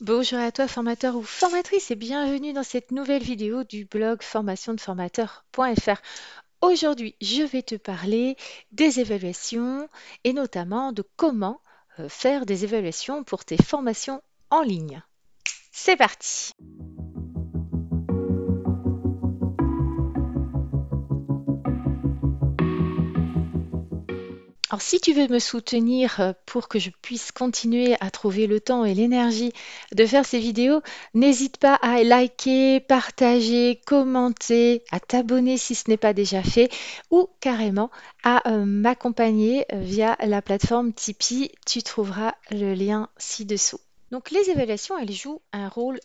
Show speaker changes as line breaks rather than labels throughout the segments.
Bonjour à toi formateur ou formatrice et bienvenue dans cette nouvelle vidéo du blog formationdeformateur.fr. Aujourd'hui, je vais te parler des évaluations et notamment de comment euh, faire des évaluations pour tes formations en ligne. C'est parti Alors, si tu veux me soutenir euh, pour que je puisse continuer à trouver le temps et l'énergie de faire ces vidéos, n'hésite pas à liker, partager, commenter, à t'abonner si ce n'est pas déjà fait ou carrément à euh, m'accompagner euh, via la plateforme Tipeee. Tu trouveras le lien ci-dessous. Donc, les évaluations, elles jouent un rôle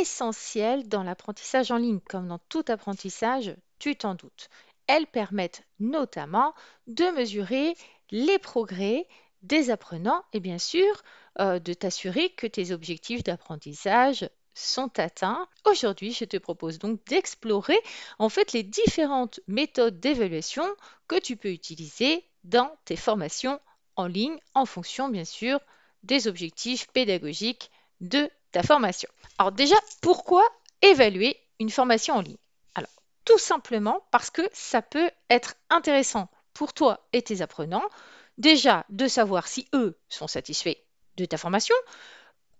essentiel dans l'apprentissage en ligne, comme dans tout apprentissage, tu t'en doutes. Elles permettent notamment de mesurer les progrès des apprenants et bien sûr euh, de t'assurer que tes objectifs d'apprentissage sont atteints. Aujourd'hui, je te propose donc d'explorer en fait les différentes méthodes d'évaluation que tu peux utiliser dans tes formations en ligne en fonction bien sûr des objectifs pédagogiques de ta formation. Alors déjà, pourquoi évaluer une formation en ligne? Alors, tout simplement parce que ça peut être intéressant pour toi et tes apprenants, déjà de savoir si eux sont satisfaits de ta formation,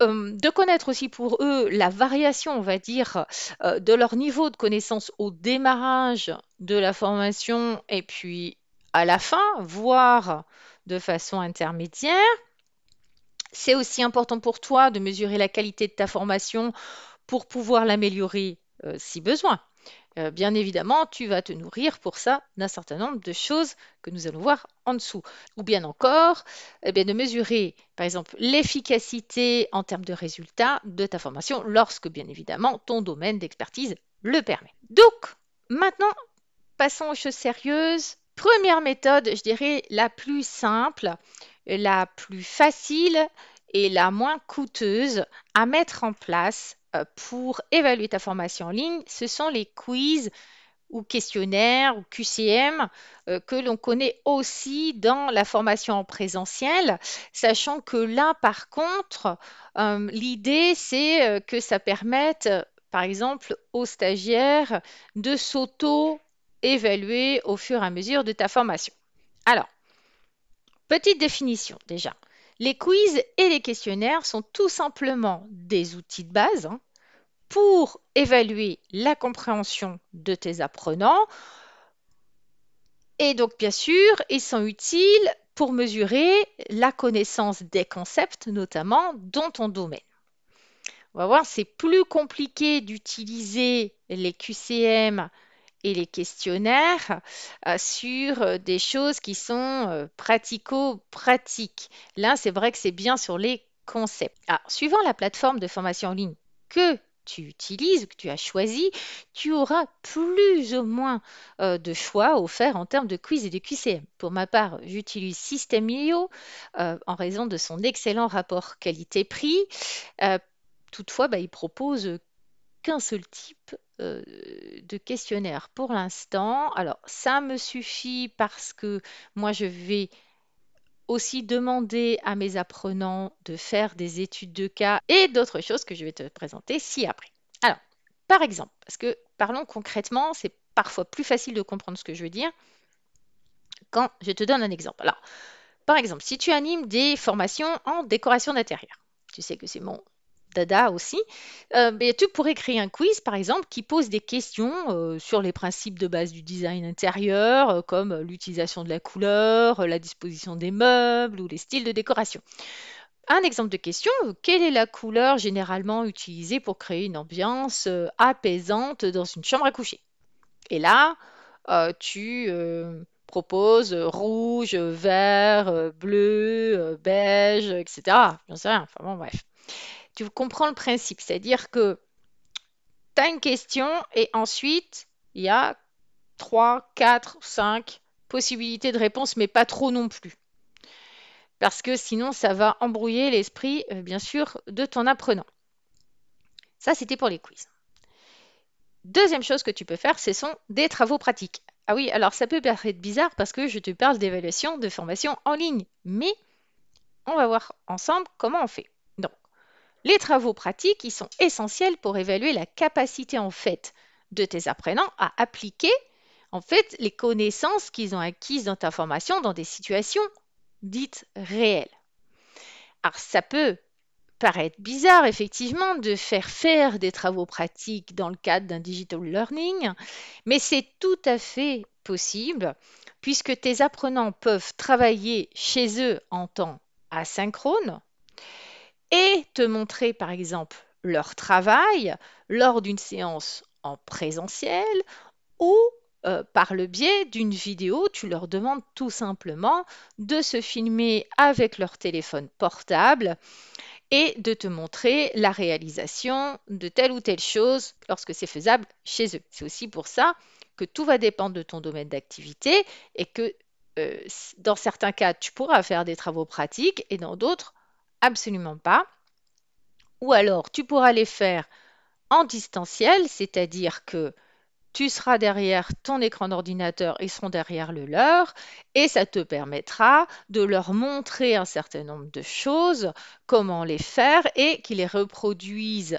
euh, de connaître aussi pour eux la variation, on va dire, euh, de leur niveau de connaissance au démarrage de la formation et puis à la fin, voire de façon intermédiaire. C'est aussi important pour toi de mesurer la qualité de ta formation pour pouvoir l'améliorer euh, si besoin. Euh, bien évidemment, tu vas te nourrir pour ça d'un certain nombre de choses que nous allons voir en dessous. Ou bien encore, eh de mesurer, par exemple, l'efficacité en termes de résultats de ta formation lorsque, bien évidemment, ton domaine d'expertise le permet. Donc, maintenant, passons aux choses sérieuses. Première méthode, je dirais la plus simple, la plus facile et la moins coûteuse à mettre en place pour évaluer ta formation en ligne, ce sont les quiz ou questionnaires ou QCM euh, que l'on connaît aussi dans la formation en présentiel, sachant que là, par contre, euh, l'idée, c'est que ça permette, par exemple, aux stagiaires de s'auto-évaluer au fur et à mesure de ta formation. Alors, petite définition déjà. Les quiz et les questionnaires sont tout simplement des outils de base hein, pour évaluer la compréhension de tes apprenants. Et donc, bien sûr, ils sont utiles pour mesurer la connaissance des concepts, notamment dans ton domaine. On va voir, c'est plus compliqué d'utiliser les QCM et les questionnaires euh, sur euh, des choses qui sont euh, pratico-pratiques. Là, c'est vrai que c'est bien sur les concepts. Alors, suivant la plateforme de formation en ligne que tu utilises, que tu as choisi, tu auras plus ou moins de choix offerts en termes de quiz et de QCM. Pour ma part, j'utilise System.io en raison de son excellent rapport qualité-prix. toutefois, bah, il propose qu'un seul type euh, de questionnaire pour l'instant. Alors, ça me suffit parce que moi, je vais aussi demander à mes apprenants de faire des études de cas et d'autres choses que je vais te présenter ci-après. Alors, par exemple, parce que parlons concrètement, c'est parfois plus facile de comprendre ce que je veux dire quand je te donne un exemple. Alors, par exemple, si tu animes des formations en décoration d'intérieur, tu sais que c'est mon Dada aussi, euh, tu pourrais créer un quiz, par exemple, qui pose des questions euh, sur les principes de base du design intérieur, euh, comme l'utilisation de la couleur, la disposition des meubles ou les styles de décoration. Un exemple de question, quelle est la couleur généralement utilisée pour créer une ambiance apaisante dans une chambre à coucher? Et là, tu proposes rouge, vert, bleu, beige, etc. J'en sais rien, enfin bon, bref tu comprends le principe. C'est-à-dire que tu as une question et ensuite, il y a 3, 4, 5 possibilités de réponse, mais pas trop non plus. Parce que sinon, ça va embrouiller l'esprit, euh, bien sûr, de ton apprenant. Ça, c'était pour les quiz. Deuxième chose que tu peux faire, ce sont des travaux pratiques. Ah oui, alors ça peut paraître bizarre parce que je te parle d'évaluation de formation en ligne, mais on va voir ensemble comment on fait. Les travaux pratiques, sont essentiels pour évaluer la capacité en fait de tes apprenants à appliquer en fait les connaissances qu'ils ont acquises dans ta formation dans des situations dites réelles. Alors ça peut paraître bizarre effectivement de faire faire des travaux pratiques dans le cadre d'un digital learning, mais c'est tout à fait possible puisque tes apprenants peuvent travailler chez eux en temps asynchrone et te montrer par exemple leur travail lors d'une séance en présentiel ou euh, par le biais d'une vidéo, tu leur demandes tout simplement de se filmer avec leur téléphone portable et de te montrer la réalisation de telle ou telle chose lorsque c'est faisable chez eux. C'est aussi pour ça que tout va dépendre de ton domaine d'activité et que euh, dans certains cas, tu pourras faire des travaux pratiques et dans d'autres, absolument pas. Ou alors, tu pourras les faire en distanciel, c'est-à-dire que tu seras derrière ton écran d'ordinateur, ils seront derrière le leur, et ça te permettra de leur montrer un certain nombre de choses, comment les faire, et qu'ils les reproduisent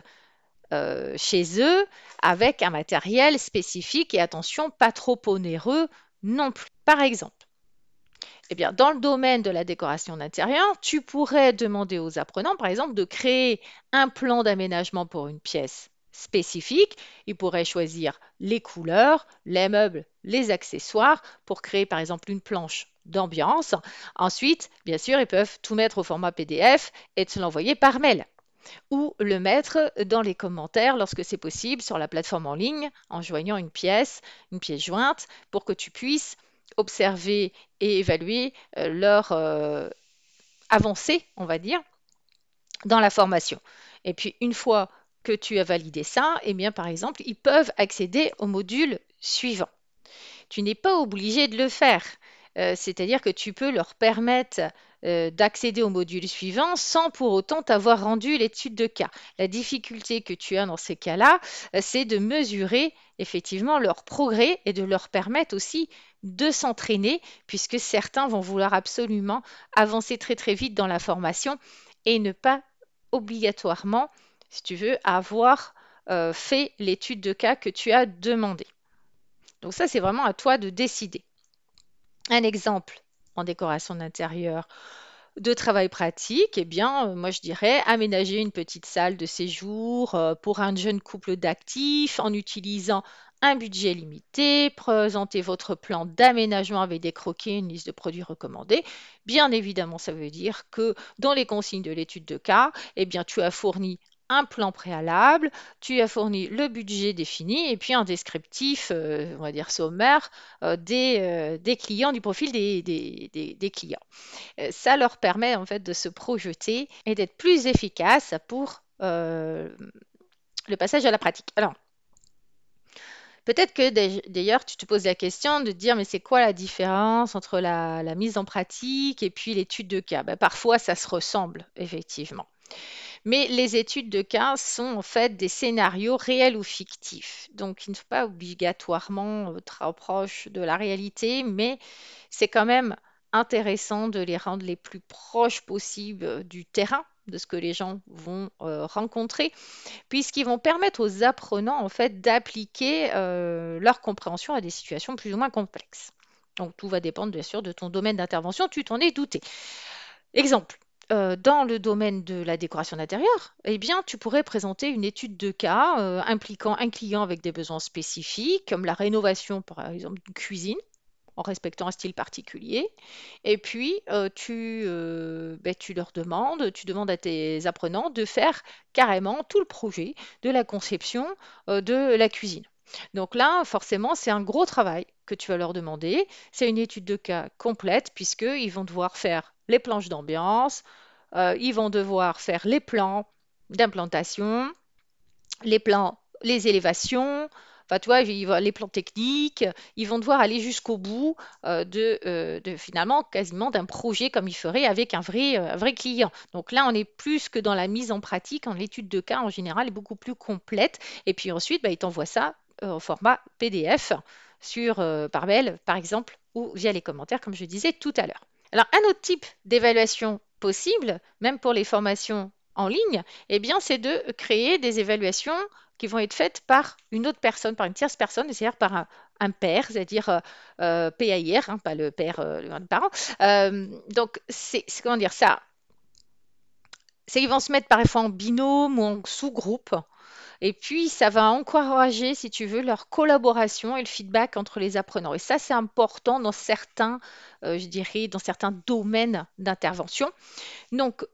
euh, chez eux avec un matériel spécifique et attention, pas trop onéreux non plus. Par exemple, eh bien, dans le domaine de la décoration d'intérieur, tu pourrais demander aux apprenants, par exemple, de créer un plan d'aménagement pour une pièce spécifique. Ils pourraient choisir les couleurs, les meubles, les accessoires pour créer par exemple une planche d'ambiance. Ensuite, bien sûr, ils peuvent tout mettre au format PDF et te l'envoyer par mail ou le mettre dans les commentaires lorsque c'est possible sur la plateforme en ligne en joignant une pièce, une pièce jointe pour que tu puisses observer et évaluer euh, leur euh, avancée, on va dire, dans la formation. Et puis une fois que tu as validé ça, eh bien, par exemple, ils peuvent accéder au module suivant. Tu n'es pas obligé de le faire. Euh, c'est-à-dire que tu peux leur permettre d'accéder au module suivant sans pour autant t'avoir rendu l'étude de cas. La difficulté que tu as dans ces cas-là, c'est de mesurer effectivement leur progrès et de leur permettre aussi de s'entraîner, puisque certains vont vouloir absolument avancer très très vite dans la formation et ne pas obligatoirement si tu veux, avoir euh, fait l'étude de cas que tu as demandé. Donc ça, c'est vraiment à toi de décider. Un exemple en décoration d'intérieur de travail pratique, eh bien, euh, moi je dirais aménager une petite salle de séjour euh, pour un jeune couple d'actifs en utilisant un budget limité, présenter votre plan d'aménagement avec des croquis, une liste de produits recommandés. Bien évidemment, ça veut dire que dans les consignes de l'étude de cas, eh bien, tu as fourni un plan préalable, tu as fourni le budget défini et puis un descriptif, euh, on va dire sommaire, euh, euh, des, clients, du profil des, clients. ça leur permet en fait de se projeter et d'être plus efficace pour le passage à la pratique. Alors, Peut-être que d'ailleurs, tu te poses la question de dire, mais c'est quoi la différence entre la, mise en pratique et puis l'étude de cas? Ben, Parfois, ça se ressemble, effectivement. Mais les études de cas sont en fait des scénarios réels ou fictifs. Donc, ils ne sont pas obligatoirement euh, très proches de la réalité, mais c'est quand même intéressant de les rendre les plus proches possibles euh, du terrain de ce que les gens vont euh, rencontrer, puisqu'ils vont permettre aux apprenants en fait d'appliquer leur compréhension à des situations plus ou moins complexes. Donc tout va dépendre bien sûr de ton domaine d'intervention, tu t'en es douté. Exemple, euh, dans le domaine de la décoration d'intérieur, eh bien, tu pourrais présenter une étude de cas euh, impliquant un client avec des besoins spécifiques, comme la rénovation, par exemple, d'une cuisine, respectant un style particulier. Et puis, euh, tu, ben, tu leur demandes, tu demandes à tes apprenants de faire carrément tout le projet de la conception de la cuisine. Donc là, forcément, c'est un gros travail que tu vas leur demander. C'est une étude de cas complète puisqu'ils vont devoir faire les planches d'ambiance, euh, ils vont devoir faire les plans d'implantation, les plans, les élévations, enfin, les plans techniques, ils vont devoir aller jusqu'au bout euh, euh, de, finalement quasiment d'un projet comme ils feraient avec un vrai, un vrai client. Donc là, on est plus que dans la mise en pratique, en l'étude de cas en général est beaucoup plus complète. Et puis ensuite, bah, ils t'envoient ça au format PDF sur par mail, par exemple, ou via les commentaires, comme je disais tout à l'heure. Alors, un autre type d'évaluation possible, même pour les formations en ligne, eh bien, c'est de créer des évaluations qui vont être faites par une autre personne, par une tierce personne, c'est-à-dire par un, père, c'est-à-dire euh, euh PAIR, hein, pas le père, euh, le parent. Euh, donc, c'est comment dire ça C'est qu'ils vont se mettre parfois en binôme ou en sous-groupe. Et puis, ça va encourager, si tu veux, leur collaboration et le feedback entre les apprenants. Et ça, c'est important dans certains, je dirais, dans certains domaines d'intervention. Donc,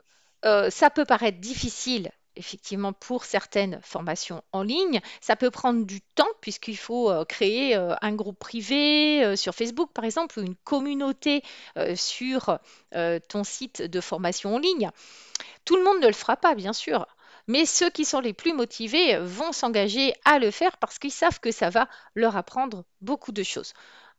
ça peut paraître difficile effectivement pour certaines formations en ligne. Ça peut prendre du temps puisqu'il faut euh, créer euh, un groupe privé euh, sur Facebook par exemple ou une communauté sur ton site de formation en ligne. Tout le monde ne le fera pas bien sûr. Mais ceux qui sont les plus motivés vont s'engager à le faire parce qu'ils savent que ça va leur apprendre beaucoup de choses.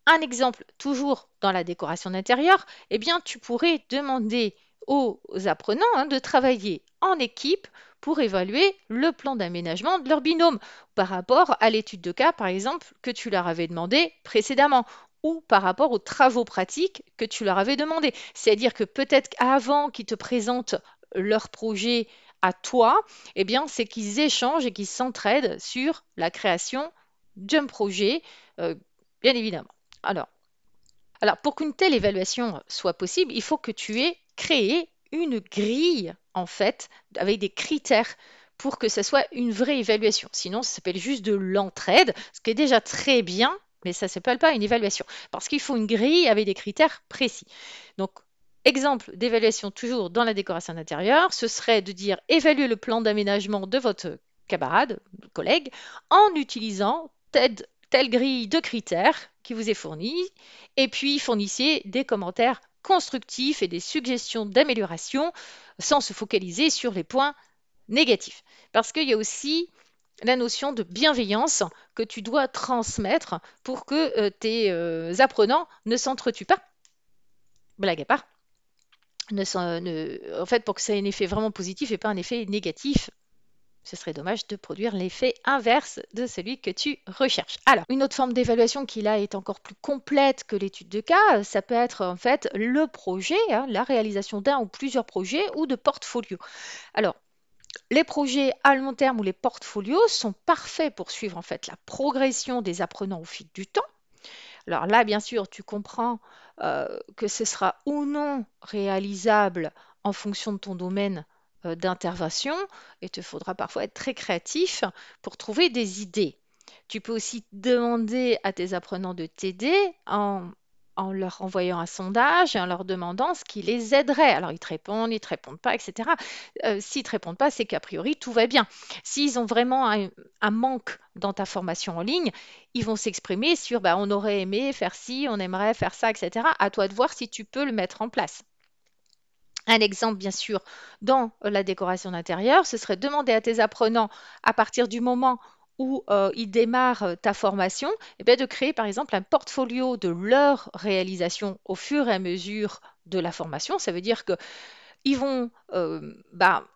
Un exemple, toujours dans la décoration d'intérieur, eh bien, tu pourrais demander aux apprenants hein, de travailler en équipe pour évaluer le plan d'aménagement de leur binôme par rapport à l'étude de cas, par exemple, que tu leur avais demandé précédemment ou par rapport aux travaux pratiques que tu leur avais demandé. C'est-à-dire que peut-être qu'avant qu'ils te présentent leur projet à toi, eh bien, c'est qu'ils échangent et qu'ils s'entraident sur la création d'un projet, euh, bien évidemment. Alors, alors, pour qu'une telle évaluation soit possible, il faut que tu aies créé une grille, en fait, avec des critères pour que ce soit une vraie évaluation. Sinon, ça s'appelle juste de l'entraide, ce qui est déjà très bien, mais ça ne s'appelle pas une évaluation, parce qu'il faut une grille avec des critères précis. Donc, exemple d'évaluation toujours dans la décoration d'intérieur, ce serait de dire évaluer le plan d'aménagement de votre camarade, collègue, en utilisant telle, telle grille de critères qui vous est fournie, et puis fournissez des commentaires constructifs et des suggestions d'amélioration sans se focaliser sur les points négatifs. Parce qu'il y a aussi la notion de bienveillance que tu dois transmettre pour que euh, tes euh, apprenants ne s'entretuent pas. Blague à part. en fait, pour que ça ait un effet vraiment positif et pas un effet négatif ce serait dommage de produire l'effet inverse de celui que tu recherches. Alors, une autre forme d'évaluation qui là est encore plus complète que l'étude de cas, ça peut être en fait le projet, hein, la réalisation d'un ou plusieurs projets ou de portfolios. Alors, les projets à long terme ou les portfolios sont parfaits pour suivre en fait la progression des apprenants au fil du temps. Alors là, bien sûr, tu comprends euh, que ce sera ou non réalisable en fonction de ton domaine d'intervention et te faudra parfois être très créatif pour trouver des idées. Tu peux aussi demander à tes apprenants de t'aider en, leur envoyant un sondage et en leur demandant ce qui les aiderait. Alors ils te répondent, ils te répondent pas, etc. Euh, S'ils te répondent pas, c'est qu'a priori tout va bien. S'ils ont vraiment un, manque dans ta formation en ligne, ils vont s'exprimer sur bah, on aurait aimé faire ci, on aimerait faire ça, etc. À toi de voir si tu peux le mettre en place. Un exemple, bien sûr, dans la décoration d'intérieur, ce serait demander à tes apprenants, à partir du moment où euh, ils démarrent euh, ta formation, eh de créer par exemple un portfolio de leur réalisation au fur et à mesure de la formation. Ça veut dire qu'ils vont euh, bah,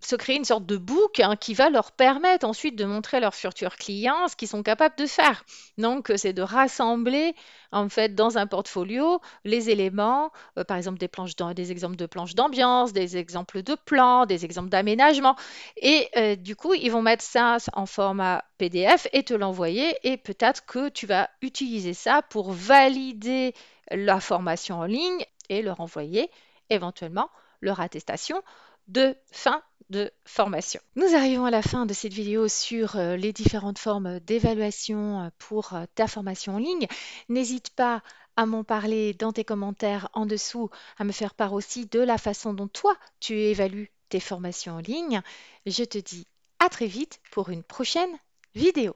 se créer une sorte de book hein, qui va leur permettre ensuite de montrer à leurs futurs clients ce qu'ils sont capables de faire. Donc, euh, c'est de rassembler en fait dans un portfolio les éléments, euh, par exemple des, planches exemples de planches d'ambiance, des exemples de plans, des exemples d'aménagement. Et euh, du coup, ils vont mettre ça en format PDF et te l'envoyer. Et peut-être que tu vas utiliser ça pour valider la formation en ligne et leur envoyer éventuellement leur attestation de fin de formation. Nous arrivons à la fin de cette vidéo sur euh, les différentes formes d'évaluation euh, pour euh, ta formation en ligne. N'hésite pas à m'en parler dans tes commentaires en dessous, à me faire part aussi de la façon dont toi tu évalues tes formations en ligne. Je te dis à très vite pour une prochaine vidéo.